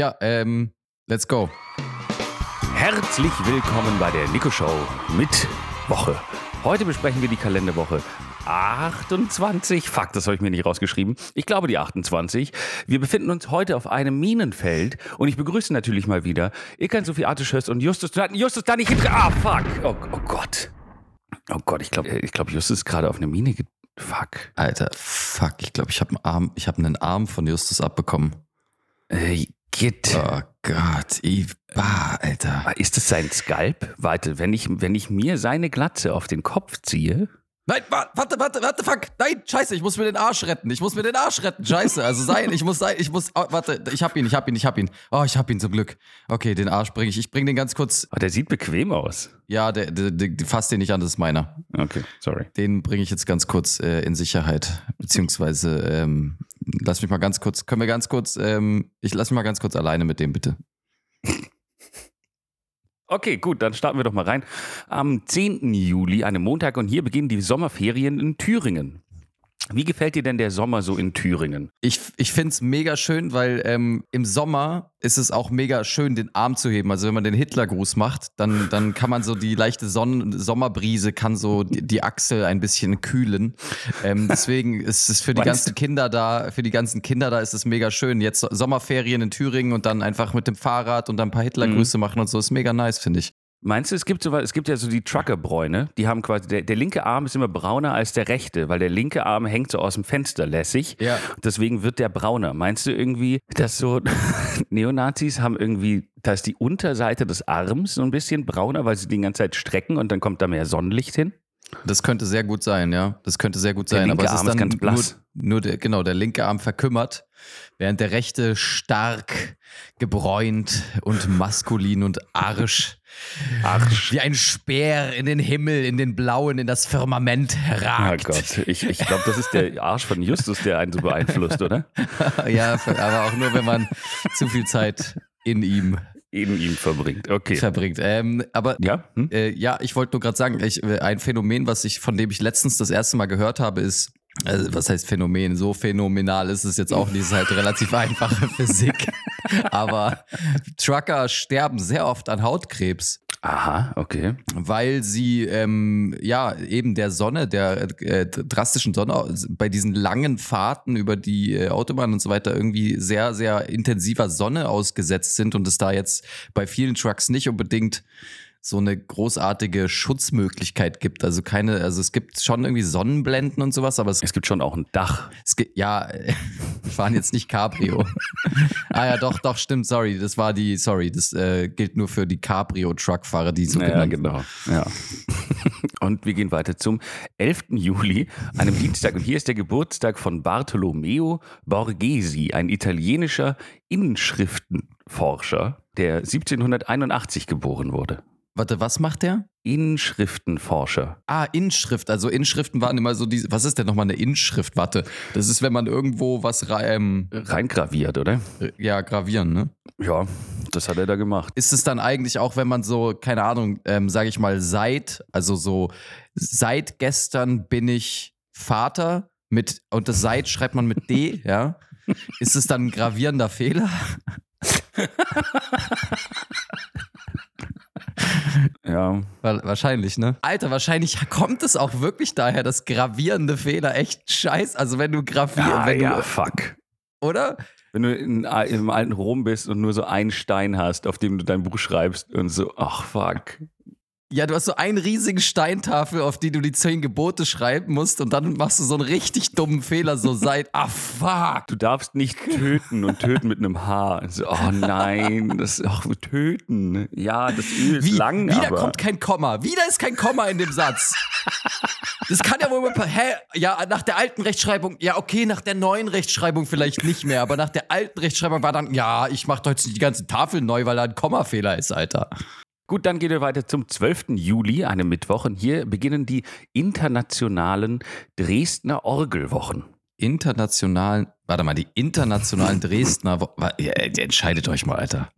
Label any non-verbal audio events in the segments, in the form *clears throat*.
Ja, ähm, let's go. Herzlich willkommen bei der Nico Show mit Woche. Heute besprechen wir die Kalenderwoche 28. Fuck, das habe ich mir nicht rausgeschrieben. Ich glaube die 28. Wir befinden uns heute auf einem Minenfeld und ich begrüße natürlich mal wieder Ilkan Sophie Artischös und Justus. Justus da nicht hinter. Ah, fuck. Oh, oh Gott. Oh Gott, ich glaube, ich glaub, Justus ist gerade auf eine Mine. Ge fuck. Alter, fuck. Ich glaube, ich habe einen Arm, ich habe einen Arm von Justus abbekommen. Äh, Git. Oh Gott, Iba, Alter. Ist das sein Skalp? Warte, wenn ich, wenn ich mir seine Glatze auf den Kopf ziehe. Nein, warte, warte, warte, fuck. Nein, scheiße, ich muss mir den Arsch retten. Ich muss mir den Arsch retten. Scheiße, also sein, ich muss sein, ich muss, oh, warte, ich hab ihn, ich hab ihn, ich hab ihn. Oh, ich hab ihn zum Glück. Okay, den Arsch bringe ich. Ich bring den ganz kurz. Oh, der sieht bequem aus. Ja, der, der, der fasst den nicht an, das ist meiner. Okay, sorry. Den bringe ich jetzt ganz kurz äh, in Sicherheit. Beziehungsweise, ähm, lass mich mal ganz kurz, können wir ganz kurz, ähm, ich lass mich mal ganz kurz alleine mit dem, bitte. Okay, gut, dann starten wir doch mal rein. Am 10. Juli, einem Montag, und hier beginnen die Sommerferien in Thüringen. Wie gefällt dir denn der Sommer so in Thüringen? Ich, ich finde es mega schön, weil ähm, im Sommer ist es auch mega schön, den Arm zu heben. Also wenn man den Hitlergruß macht, dann, dann kann man so die leichte Sonnen Sommerbrise, kann so die, die Achsel ein bisschen kühlen. Ähm, deswegen ist es für die *laughs* ganzen Kinder da, für die ganzen Kinder da ist es mega schön. Jetzt Sommerferien in Thüringen und dann einfach mit dem Fahrrad und dann ein paar Hitlergrüße mhm. machen und so, ist mega nice, finde ich. Meinst du, es gibt so es gibt ja so die Truckerbräune, die haben quasi, der, der linke Arm ist immer brauner als der rechte, weil der linke Arm hängt so aus dem Fenster lässig. Ja. Deswegen wird der brauner. Meinst du irgendwie, dass so *laughs* Neonazis haben irgendwie, da ist die Unterseite des Arms so ein bisschen brauner, weil sie die ganze Zeit strecken und dann kommt da mehr Sonnenlicht hin? Das könnte sehr gut sein, ja. Das könnte sehr gut der sein. Linke aber es Arm ist, dann ist ganz blass. Nur, nur der, genau, der linke Arm verkümmert, während der rechte stark gebräunt und maskulin und arsch, arsch. wie ein Speer in den Himmel, in den Blauen, in das Firmament ragt. Oh Gott, ich, ich glaube, das ist der Arsch von Justus, der einen so beeinflusst, oder? *laughs* ja, aber auch nur, wenn man zu viel Zeit in ihm in ihm verbringt. Okay. Verbringt. Ähm, aber ja, hm? äh, ja, ich wollte nur gerade sagen, ich, äh, ein Phänomen, was ich, von dem ich letztens das erste Mal gehört habe, ist, also was heißt Phänomen? So phänomenal ist es jetzt auch nicht, es ist halt relativ einfache *laughs* Physik. Aber Trucker sterben sehr oft an Hautkrebs. Aha, okay. Weil sie ähm, ja eben der Sonne, der äh, drastischen Sonne, bei diesen langen Fahrten über die äh, Autobahn und so weiter irgendwie sehr, sehr intensiver Sonne ausgesetzt sind und es da jetzt bei vielen Trucks nicht unbedingt so eine großartige Schutzmöglichkeit gibt. Also keine, also es gibt schon irgendwie Sonnenblenden und sowas, aber es, es gibt schon auch ein Dach. Es gibt, ja, *laughs* wir fahren jetzt nicht Cabrio. *laughs* ah ja, doch, doch, stimmt, sorry, das war die, sorry, das äh, gilt nur für die Cabrio-Truckfahrer, die so ja, genau. Ja. *laughs* und wir gehen weiter zum 11. Juli, einem Dienstag. Und hier ist der Geburtstag von Bartolomeo Borghesi, ein italienischer Inschriftenforscher, der 1781 geboren wurde. Warte, was macht der? Inschriftenforscher. Ah, Inschrift. Also Inschriften waren immer so diese. Was ist denn nochmal eine Inschrift? Warte. Das ist, wenn man irgendwo was ähm, reingraviert, oder? Ja, gravieren, ne? Ja, das hat er da gemacht. Ist es dann eigentlich auch, wenn man so, keine Ahnung, ähm, sage ich mal, seit, also so, seit gestern bin ich Vater mit, und das seit schreibt man mit D, *laughs* ja? Ist es dann ein gravierender Fehler? *laughs* *laughs* Ja. Wahrscheinlich, ne? Alter, wahrscheinlich kommt es auch wirklich daher, dass gravierende Fehler echt scheiß. Also wenn du gravierst. Ja, wenn ja, du, fuck. Oder? Wenn du in, im alten Rom bist und nur so einen Stein hast, auf dem du dein Buch schreibst und so, ach fuck, ja, du hast so einen riesigen Steintafel, auf die du die zehn Gebote schreiben musst und dann machst du so einen richtig dummen Fehler, so seit, ah fuck. Du darfst nicht töten und töten mit einem Haar. So, oh nein, das, ach, töten. Ja, das Öl ist Wie, lang, Wieder aber. kommt kein Komma. Wieder ist kein Komma in dem Satz. Das kann ja wohl mal, hä? Ja, nach der alten Rechtschreibung, ja, okay, nach der neuen Rechtschreibung vielleicht nicht mehr, aber nach der alten Rechtschreibung war dann, ja, ich mach heute die ganze Tafel neu, weil da ein Kommafehler ist, Alter. Gut, dann geht wir weiter zum 12. Juli, einem Mittwoch. Und hier beginnen die internationalen Dresdner Orgelwochen. Internationalen, warte mal, die internationalen *laughs* Dresdner, ja, entscheidet euch mal, Alter.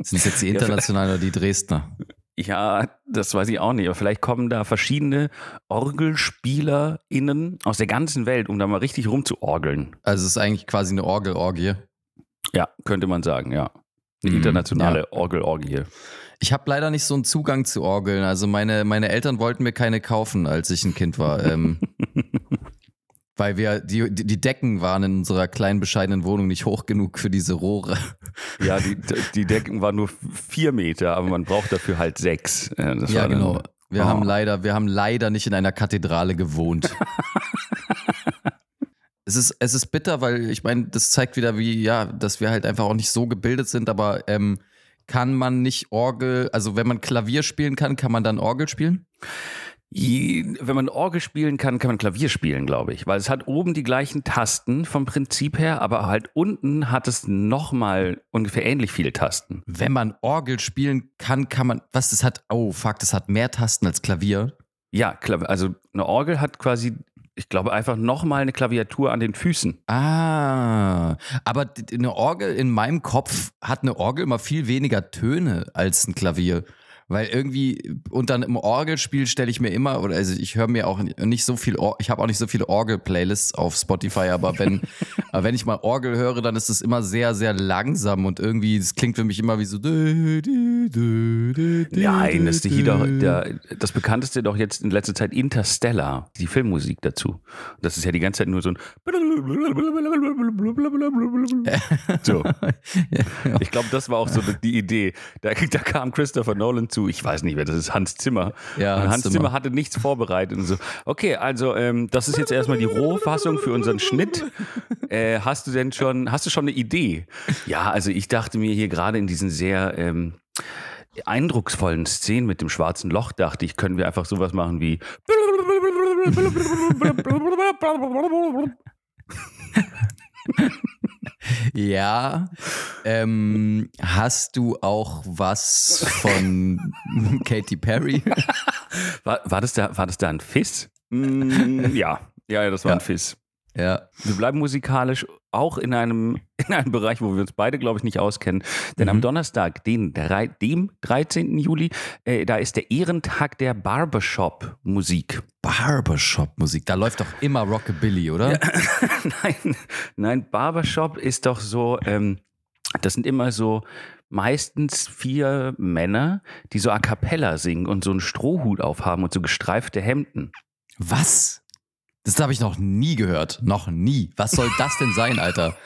Sind es jetzt die internationalen oder die Dresdner? Ja, das weiß ich auch nicht. Aber vielleicht kommen da verschiedene OrgelspielerInnen aus der ganzen Welt, um da mal richtig rumzuorgeln. Also es ist eigentlich quasi eine Orgelorgie. Ja, könnte man sagen, ja. Eine Mhm, internationale ja. Orgelorgie. Ich habe leider nicht so einen Zugang zu Orgeln. Also meine, meine Eltern wollten mir keine kaufen, als ich ein Kind war. ähm, *laughs* weil wir, die, die Decken waren in unserer kleinen, bescheidenen Wohnung nicht hoch genug für diese Rohre. Ja, die, *laughs* die Decken waren nur vier Meter, aber man braucht dafür halt sechs. Ja, das ja, genau. Wir Oh. haben leider, wir haben leider nicht in einer Kathedrale gewohnt. *laughs* es ist, es ist bitter, weil ich meine, das zeigt wieder, wie, ja, dass wir halt einfach auch nicht so gebildet sind, aber ähm, kann man nicht Orgel, also wenn man Klavier spielen kann, kann man dann Orgel spielen? Wenn man Orgel spielen kann, kann man Klavier spielen, glaube ich. Weil es hat oben die gleichen Tasten vom Prinzip her, aber halt unten hat es nochmal ungefähr ähnlich viele Tasten. Wenn man Orgel spielen kann, kann man, was, das hat, oh fuck, das hat mehr Tasten als Klavier. Ja, also eine Orgel hat quasi, ich glaube, einfach nochmal eine Klaviatur an den Füßen. Ah, aber eine Orgel in meinem Kopf hat eine Orgel immer viel weniger Töne als ein Klavier. Weil irgendwie, und dann im Orgelspiel stelle ich mir immer, oder also ich höre mir auch nicht so viel, Or ich habe auch nicht so viele Orgel-Playlists auf Spotify, aber wenn, *laughs* aber wenn ich mal Orgel höre, dann ist es immer sehr, sehr langsam und irgendwie, es klingt für mich immer wie so. Nein, das ist hier doch, der, das bekannteste doch jetzt in letzter Zeit Interstellar, die Filmmusik dazu. Das ist ja die ganze Zeit nur so ein. *laughs* So. Ich glaube, das war auch so die Idee. Da, da kam Christopher Nolan zu, ich weiß nicht, wer das ist, Hans Zimmer. Ja, Hans Hans Zimmer. Zimmer. hatte nichts vorbereitet und so. Okay, also ähm, das ist jetzt erstmal die Rohfassung für unseren Schnitt. Äh, hast du denn schon, hast du schon eine Idee? Ja, also ich dachte mir hier gerade in diesen sehr ähm, eindrucksvollen Szenen mit dem schwarzen Loch, dachte ich, können wir einfach sowas machen wie. Ja. Ähm, hast du auch was von *laughs* Katy Perry? War, war, das, da, war das da ein Fiss? Mm, ja. ja, ja, das war Ja. ein Fiss. Ja. Wir bleiben musikalisch auch in einem, *laughs* in einem Bereich, wo wir uns beide, glaube ich, nicht auskennen. Denn am Mhm. Donnerstag, den, dem 13. Juli, äh, da ist der Ehrentag der Barbershop-Musik. Barbershop-Musik, da läuft doch immer Rockabilly, oder? *laughs* nein, nein, Barbershop ist doch so, ähm, das sind immer so meistens vier Männer, die so a cappella singen und so einen Strohhut aufhaben und so gestreifte Hemden. Was? Das habe ich noch nie gehört. Noch nie. Was soll das denn sein, Alter?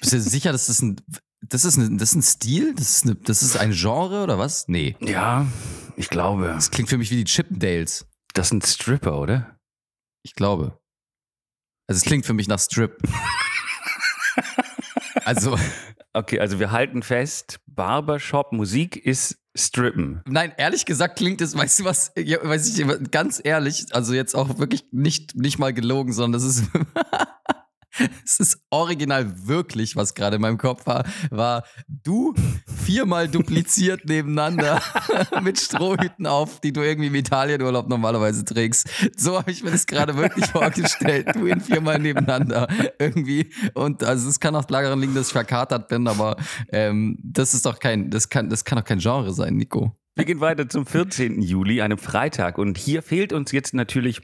Bist du sicher, dass das ein. Das ist, ein, das ist ein Stil? Das ist, eine, das ist ein Genre oder was? Nee. Ja, ich glaube. Das klingt für mich wie die Chippendales. Das sind Stripper, oder? Ich glaube. Also es klingt für mich nach Strip. Also, Okay, also wir halten fest, Barbershop Musik ist Strippen. nein, ehrlich gesagt klingt es, weißt du was, ja, weiß ich, ganz ehrlich, also jetzt auch wirklich nicht, nicht mal gelogen, sondern das ist, *laughs* *laughs* es ist original wirklich, was gerade in meinem Kopf war, war du viermal dupliziert nebeneinander *laughs* mit Strohhüten auf, die du irgendwie im Italienurlaub normalerweise trägst. So habe ich mir das gerade wirklich *laughs* vorgestellt. Du in viermal nebeneinander irgendwie. Und also es kann auch daran liegen, dass ich verkatert bin, aber ähm, das ist doch kein, das kann, das kann doch kein Genre sein, Nico. Wir gehen weiter zum 14. Juli, einem Freitag. Und hier fehlt uns jetzt natürlich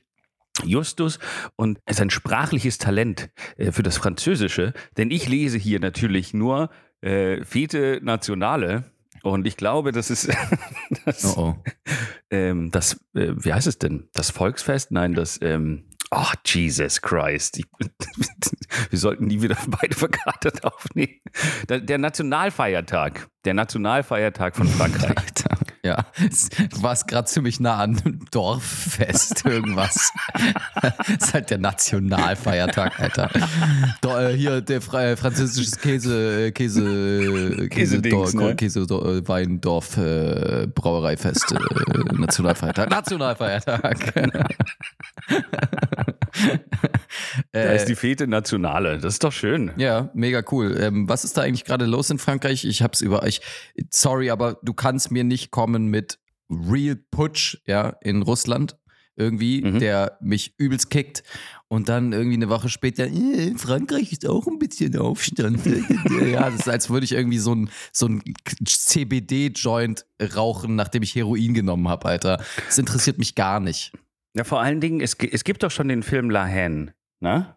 Justus und sein sprachliches Talent äh, für das Französische. Denn ich lese hier natürlich nur äh, Fete Nationale. Und ich glaube, das ist *laughs* das, Oh oh. ähm, das äh, wie heißt es denn? Das Volksfest? Nein, das, ähm, ach, Jesus Christ. Ich, *laughs* wir sollten nie wieder beide verkatert aufnehmen. Der Nationalfeiertag. Der Nationalfeiertag von Frankreich. Ja, du warst gerade ziemlich nah an einem Dorffest, irgendwas. das ist halt der Nationalfeiertag, Alter. Do, äh, hier der äh, französisches Käse, äh, Käse, Käse, Käsedings, Dor- ne? Käse äh, Weindorf, äh, Brauereifest, äh, Nationalfeiertag. Nationalfeiertag. *laughs* Da Äh, ist die Fete Nationale. Das ist doch schön. Ja, mega cool. Ähm, was ist da eigentlich gerade los in Frankreich? Ich hab's über euch. Sorry, aber du kannst mir nicht kommen mit Real Putsch, ja, in Russland. Irgendwie, Mhm. der mich übelst kickt. Und dann irgendwie eine Woche später, äh, in Frankreich ist auch ein bisschen Aufstand. *laughs* ja, das ist, als würde ich irgendwie so ein, so ein CBD-Joint rauchen, nachdem ich Heroin genommen habe, Alter. Das interessiert mich gar nicht. Ja, vor allen Dingen, es, es gibt doch schon den Film La Haine. Ne?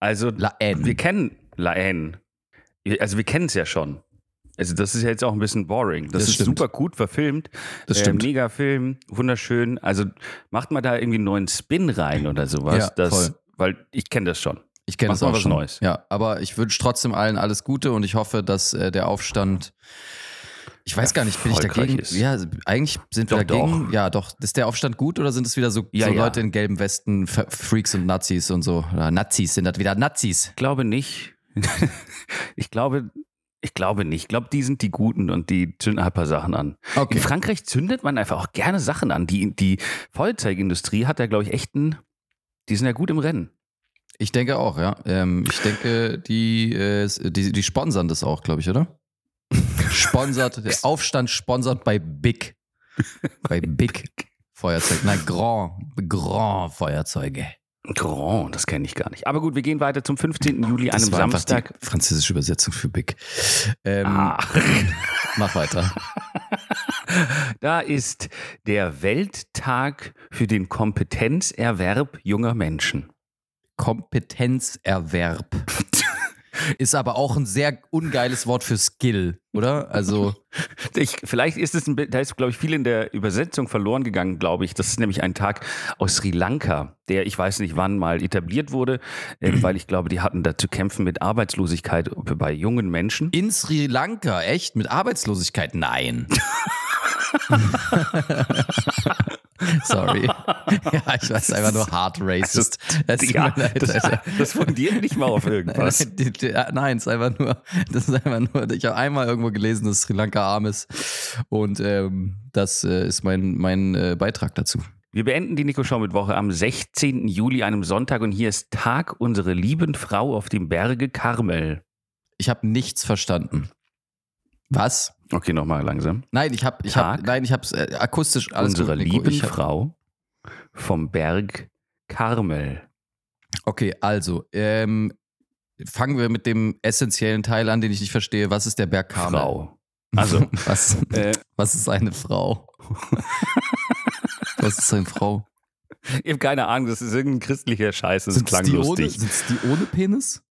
Also, La Haine. wir kennen La Haine. Also wir kennen es ja schon. Also das ist ja jetzt auch ein bisschen boring. Das, Das ist stimmt. super gut verfilmt. Das Äh, stimmt. mega Film, wunderschön. Also macht mal da irgendwie einen neuen Spin rein oder sowas. Ja, das, voll. Weil ich kenne das schon. Ich kenne das auch was schon. Neues. Ja, aber ich wünsche trotzdem allen alles Gute und ich hoffe, dass äh, der Aufstand. Ich weiß gar nicht, bin ich dagegen? ist. Ja, eigentlich sind wir Doch, dagegen. doch. Ja, doch. Ist der Aufstand gut oder sind es wieder so, Ja, so ja. Leute in gelben Westen, Freaks und Nazis und so? Oder Nazis sind das wieder Nazis. Ich glaube nicht. *laughs* ich glaube, ich glaube nicht. Ich glaube, die sind die Guten und die zünden halt ein paar Sachen an. Okay. In Frankreich zündet man einfach auch gerne Sachen an. Die, die Feuerzeugindustrie hat da, glaube ich, echt einen, die sind ja gut im Rennen. Ich denke auch, ja. Ähm, ich denke, die, äh, die, die sponsern das auch, glaube ich, oder? Sponsert, der Aufstand sponsert bei Big. Bei Big Feuerzeug. Nein, Grand, Grand Feuerzeuge. Grand, das kenne ich gar nicht. Aber gut, wir gehen weiter zum 15. Juli, einem war Samstag. die französische Übersetzung für Big. Ähm, Ah, *laughs* Mach weiter. *laughs* da ist der Welttag für den Kompetenzerwerb junger Menschen. Kompetenzerwerb. *laughs* Ist aber auch ein sehr ungeiles Wort für Skill, oder? Also, *laughs* Ich, vielleicht ist es, ein, da ist, glaube ich, viel in der Übersetzung verloren gegangen, glaube ich. Das ist nämlich ein Tag aus Sri Lanka, der ich weiß nicht wann mal etabliert wurde, äh, *clears throat* weil ich glaube, die hatten da zu kämpfen mit Arbeitslosigkeit bei jungen Menschen. in Sri Lanka, echt? Mit Arbeitslosigkeit? Nein. *laughs* *laughs* Sorry. *laughs* Ja, ich weiß einfach nur hard racist. Es tut Ja, leid, das, das fundiert nicht mal auf *laughs* irgendwas. Die- die- Nein, es ist einfach nur, das ist einfach nur, ich habe einmal irgendwo gelesen, dass Sri Lanka arm ist. Und ähm, das äh, ist mein, mein äh, Beitrag dazu. Wir beenden die Nico Show mit Woche am 16. Juli, einem Sonntag, und hier ist Tag unserer lieben Frau auf dem Berge Karmel. Ich habe nichts verstanden. Was? Okay, nochmal langsam. Nein, ich habe, ich Tag nein, ich habe es äh, akustisch alles Unserer gut, lieben hab- Frau vom Berg Karmel. Okay, also ähm, fangen wir mit dem essentiellen Teil an, den ich nicht verstehe. Was ist der Berg Karmel? Frau. Also, *laughs* was, äh, was ist eine Frau? *laughs* was ist eine Frau? ich habe keine Ahnung, das ist irgendein christlicher Scheiß, das Sind's klang ohne, lustig. sind's die ohne Penis?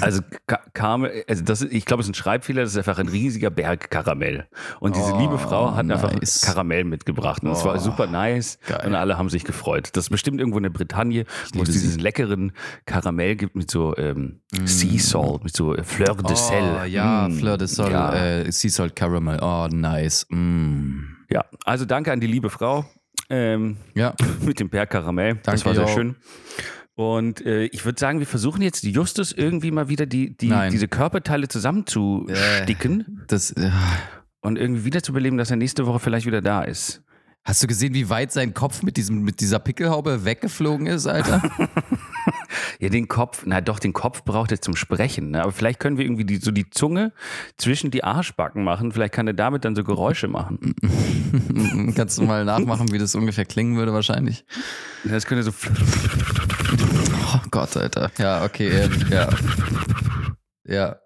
Also Ka- Karmel, also das ich glaube, es ist ein Schreibfehler, das ist einfach ein riesiger Berg Karamell. Und diese Oh, liebe Frau hat einfach nice. Karamell mitgebracht. Und es war Oh, super nice. geil. Und alle haben sich gefreut. Das ist bestimmt irgendwo in der Bretagne, wo es diesen leckeren Karamell gibt mit so ähm, Mm. Sea Salt, mit so äh, Fleur de Sel. Oh, ja, Mm, Fleur de Sol, Ja. äh, Sea Salt Caramel. Oh, nice. Mm. ja, also danke an die liebe Frau ähm, Ja, *laughs* mit dem Berg Karamell. das war sehr yo. schön. Und äh, ich würde sagen, wir versuchen jetzt Justus irgendwie mal wieder die, die, diese Körperteile zusammenzusticken. das. äh, und irgendwie wiederzubeleben, dass er nächste Woche vielleicht wieder da ist. Hast du gesehen, wie weit sein Kopf mit, diesem, mit dieser Pickelhaube weggeflogen ist, Alter? *laughs* Ja, den Kopf, na doch, den Kopf braucht er zum Sprechen. Ne? Aber vielleicht können wir irgendwie die, so die Zunge zwischen die Arschbacken machen. Vielleicht kann er damit dann so Geräusche machen. *laughs* Kannst du mal nachmachen, wie das ungefähr klingen würde, wahrscheinlich? Das könnte so. *laughs* Oh Gott, Alter. Ja, okay, äh, ja. Ja.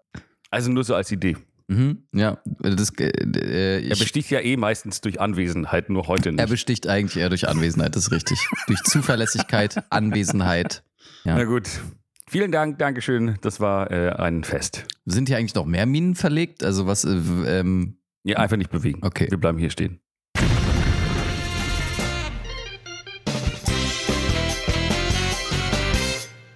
Also nur so als Idee. Mhm, ja, das, äh, äh, Er ich, besticht ja eh meistens durch Anwesenheit, nur heute er nicht. besticht eigentlich eher durch Anwesenheit, das ist richtig. durch Zuverlässigkeit, *laughs* Anwesenheit. Ja. Na gut. Vielen Dank, Dankeschön. Das war äh, ein Fest. Sind hier eigentlich noch mehr Minen verlegt? Also was, äh, ähm, Ja, einfach nicht bewegen. Okay. Wir bleiben hier stehen.